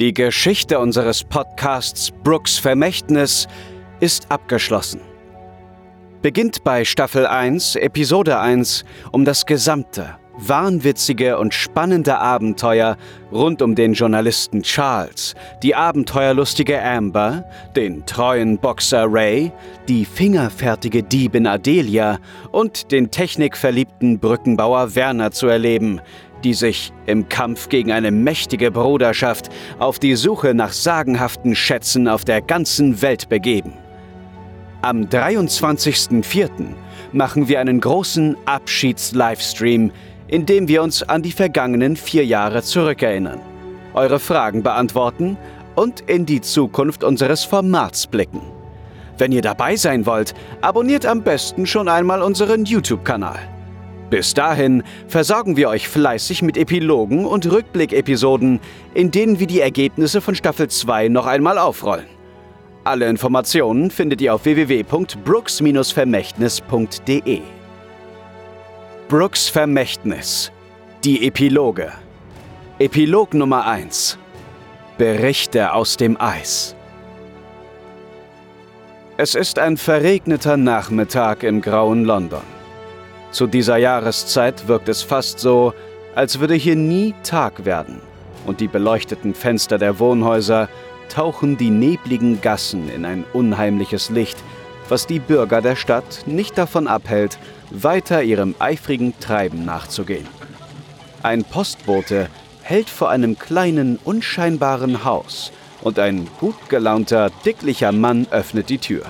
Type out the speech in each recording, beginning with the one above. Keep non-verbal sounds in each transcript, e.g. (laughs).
Die Geschichte unseres Podcasts Brooks Vermächtnis ist abgeschlossen. Beginnt bei Staffel 1, Episode 1, um das gesamte, wahnwitzige und spannende Abenteuer rund um den Journalisten Charles, die abenteuerlustige Amber, den treuen Boxer Ray, die fingerfertige Diebin Adelia und den technikverliebten Brückenbauer Werner zu erleben, die sich im Kampf gegen eine mächtige Bruderschaft auf die Suche nach sagenhaften Schätzen auf der ganzen Welt begeben. Am 23.04. machen wir einen großen Abschieds-Livestream, in dem wir uns an die vergangenen vier Jahre zurückerinnern, eure Fragen beantworten und in die Zukunft unseres Formats blicken. Wenn ihr dabei sein wollt, abonniert am besten schon einmal unseren YouTube-Kanal. Bis dahin versorgen wir euch fleißig mit Epilogen und Rückblick-Episoden, in denen wir die Ergebnisse von Staffel 2 noch einmal aufrollen. Alle Informationen findet ihr auf www.brooks-vermächtnis.de. Brooks Vermächtnis. Die Epiloge. Epilog Nummer 1. Berichte aus dem Eis. Es ist ein verregneter Nachmittag im grauen London. Zu dieser Jahreszeit wirkt es fast so, als würde hier nie Tag werden und die beleuchteten Fenster der Wohnhäuser tauchen die nebligen Gassen in ein unheimliches Licht, was die Bürger der Stadt nicht davon abhält, weiter ihrem eifrigen Treiben nachzugehen. Ein Postbote hält vor einem kleinen, unscheinbaren Haus und ein gut gelaunter, dicklicher Mann öffnet die Tür.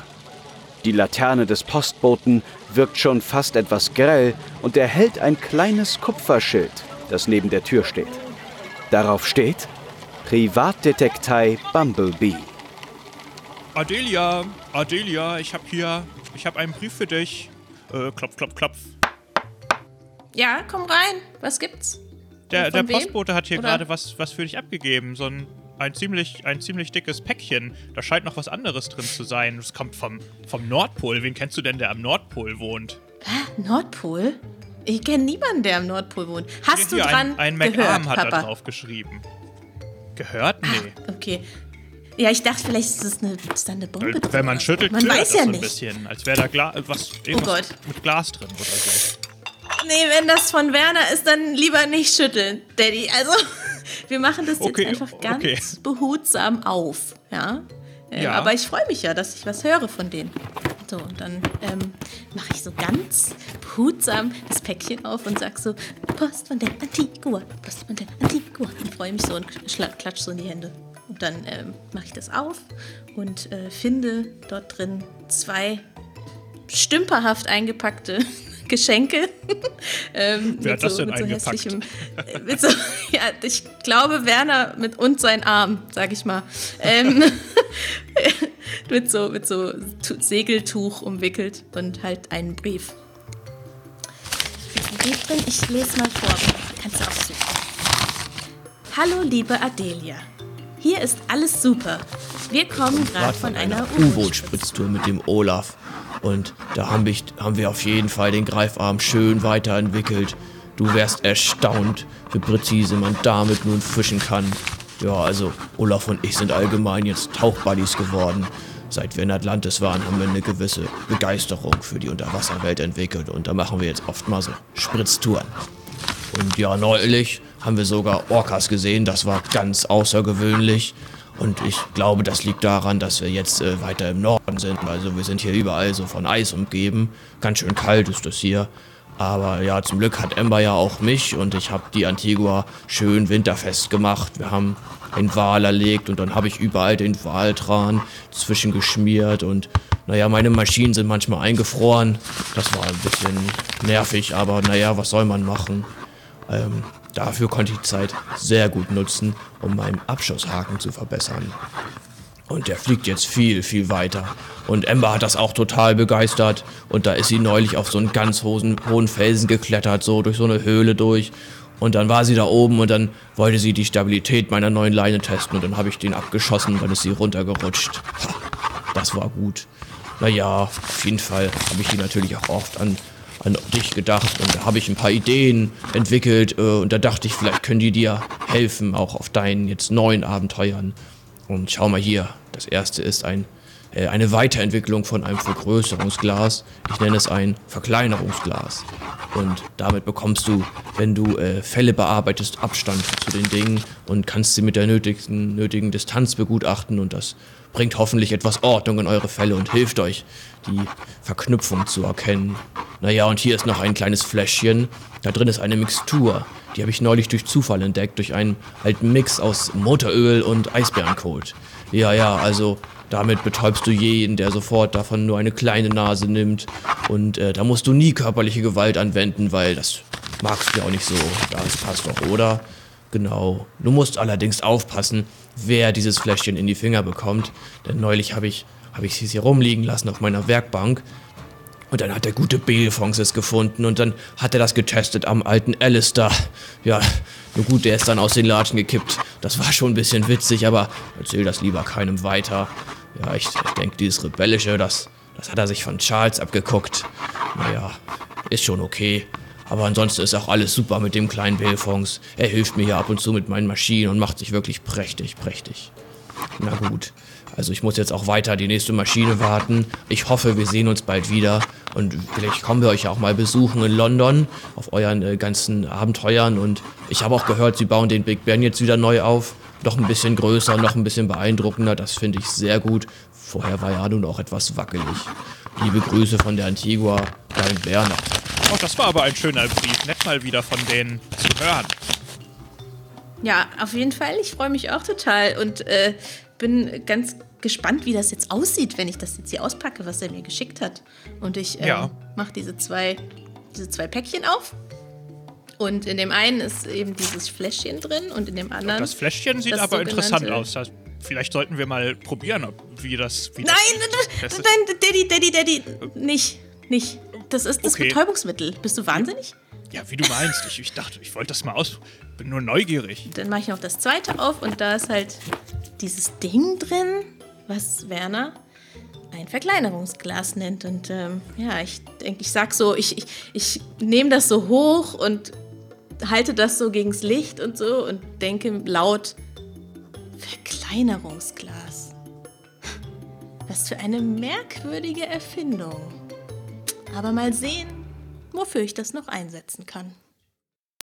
Die Laterne des Postboten wirkt schon fast etwas grell und er hält ein kleines Kupferschild, das neben der Tür steht. Darauf steht Privatdetektei Bumblebee. Adelia, Adelia, ich habe hier, ich habe einen Brief für dich. Äh, klopf, klopf, klopf. Ja, komm rein. Was gibt's? Der, der? Postbote hat hier gerade was, was für dich abgegeben. So ein, ein, ziemlich, ein ziemlich dickes Päckchen. Da scheint noch was anderes drin zu sein. Das kommt vom, vom Nordpol. Wen kennst du denn, der am Nordpol wohnt? Hä? Nordpol? Ich kenne niemanden, der am Nordpol wohnt. Hast Hier, du dran ein, ein gehört, McArm hat Papa? da drauf geschrieben. Gehört? Nee. Okay. Ja, ich dachte, vielleicht ist das eine, ist da eine Bombe drin. Wenn man schüttelt, man weiß das ja so ein nicht. bisschen. Als wäre da Gla was, irgendwas Gott. mit Glas drin oder so. Nee, wenn das von Werner ist, dann lieber nicht schütteln, Daddy. Also, (laughs) wir machen das Okay, jetzt einfach ganz okay. behutsam auf, ja? Ähm, Ja. Aber ich freue mich ja, dass ich was höre von denen. So, und dann ähm, mache ich so ganz behutsam das Päckchen auf und sag so, Post von der Antigua, Post von der Antigua. Und freue mich so und schla- klatsch so in die Hände. Und dann ähm, mache ich das auf und äh, finde dort drin zwei stümperhaft eingepackte (laughs) Geschenke. (laughs) ähm, Wer mit hat das so, denn mit so eingepackt? hässlichem. (laughs) Mit so, ja, ich glaube Werner mit und sein Arm, sag ich mal. Ähm, (laughs) mit so, mit so Tu- Segeltuch umwickelt und halt einen Brief. Ein Brief drin? Ich lese mal vor. Kannst du aussuchen. Hallo, liebe Adelia. Hier ist alles super. Wir kommen gerade von einer. U-Boot-Spritztour mit dem Olaf. Und da haben, ich, haben wir auf jeden Fall den Greifarm schön weiterentwickelt. Du wärst erstaunt, wie präzise man damit nun fischen kann. Ja, also Olaf und ich sind allgemein jetzt Tauchbuddies geworden. Seit wir in Atlantis waren, haben wir eine gewisse Begeisterung für die Unterwasserwelt entwickelt. Und da machen wir jetzt oft mal so Spritztouren. Und ja, neulich haben wir sogar Orcas gesehen. Das war ganz außergewöhnlich. Und ich glaube, das liegt daran, dass wir jetzt äh, weiter im Norden sind. Also wir sind hier überall so von Eis umgeben. Ganz schön kalt ist das hier. Aber ja, zum Glück hat Ember ja auch mich und ich habe die Antigua schön winterfest gemacht. Wir haben einen Wal erlegt und dann habe ich überall den Waltran zwischengeschmiert und naja, meine Maschinen sind manchmal eingefroren. Das war ein bisschen nervig, aber naja, was soll man machen? Ähm, dafür konnte ich Zeit sehr gut nutzen, um meinen Abschusshaken zu verbessern. Und der fliegt jetzt viel, viel weiter. Und Ember hat das auch total begeistert. Und da ist sie neulich auf so einen ganz hohen, hohen Felsen geklettert, so durch so eine Höhle durch. Und dann war sie da oben und dann wollte sie die Stabilität meiner neuen Leine testen. Und dann habe ich den abgeschossen und dann ist sie runtergerutscht. Das war gut. Naja, auf jeden Fall habe ich die natürlich auch oft an, an dich gedacht und da habe ich ein paar Ideen entwickelt äh, und da dachte ich, vielleicht können die dir helfen, auch auf deinen jetzt neuen Abenteuern. Und schau mal hier, das erste ist ein, äh, eine Weiterentwicklung von einem Vergrößerungsglas. Ich nenne es ein Verkleinerungsglas. Und damit bekommst du, wenn du äh, Fälle bearbeitest, Abstand zu den Dingen und kannst sie mit der nötigen, nötigen Distanz begutachten und das bringt hoffentlich etwas Ordnung in eure Fälle und hilft euch, die Verknüpfung zu erkennen. Naja, und hier ist noch ein kleines Fläschchen. Da drin ist eine Mixtur. Die habe ich neulich durch Zufall entdeckt, durch einen alten Mix aus Motoröl und Eisbärenkot. Ja, ja, also damit betäubst du jeden, der sofort davon nur eine kleine Nase nimmt. Und äh, da musst du nie körperliche Gewalt anwenden, weil das magst du ja auch nicht so. Das passt doch, oder? Genau. Du musst allerdings aufpassen, wer dieses Fläschchen in die Finger bekommt. Denn neulich habe ich, hab ich es hier rumliegen lassen auf meiner Werkbank. Und dann hat der gute Belfons es gefunden und dann hat er das getestet am alten Alistair. Ja, nur gut, der ist dann aus den Latschen gekippt. Das war schon ein bisschen witzig, aber erzähl das lieber keinem weiter. Ja, ich, ich denke, dieses Rebellische, das, das hat er sich von Charles abgeguckt. Naja, ist schon okay. Aber ansonsten ist auch alles super mit dem kleinen Belfons. Er hilft mir hier ab und zu mit meinen Maschinen und macht sich wirklich prächtig, prächtig. Na gut. Also ich muss jetzt auch weiter die nächste Maschine warten. Ich hoffe, wir sehen uns bald wieder. Und vielleicht kommen wir euch auch mal besuchen in London auf euren äh, ganzen Abenteuern. Und ich habe auch gehört, sie bauen den Big Ben jetzt wieder neu auf. Noch ein bisschen größer, noch ein bisschen beeindruckender. Das finde ich sehr gut. Vorher war ja nun auch etwas wackelig. Liebe Grüße von der Antigua, dein Berner. Oh, das war aber ein schöner Brief. Nett mal wieder von denen zu hören. Ja, auf jeden Fall. Ich freue mich auch total und äh, bin ganz gespannt, wie das jetzt aussieht, wenn ich das jetzt hier auspacke, was er mir geschickt hat. Und ich ähm, Ja. mache diese zwei, diese zwei Päckchen auf. Und in dem einen ist eben dieses Fläschchen drin und in dem anderen. Das Fläschchen sieht das aber interessant aus. Das, vielleicht sollten wir mal probieren, ob, wie das. Wie nein, das nein, Daddy, Daddy, Daddy, nicht, nicht. Das ist das Okay. Betäubungsmittel. Bist du wahnsinnig? Ja, wie du meinst. Ich, ich dachte, ich wollte das mal aus. Bin nur neugierig. Dann mache ich noch das zweite auf und da ist halt dieses Ding drin, was Werner ein Verkleinerungsglas nennt. Und ähm, ja, ich denke, ich sag so, ich, ich, ich nehme das so hoch und halte das so gegens Licht und so und denke laut, Verkleinerungsglas. Was für eine merkwürdige Erfindung. Aber mal sehen, wofür ich das noch einsetzen kann.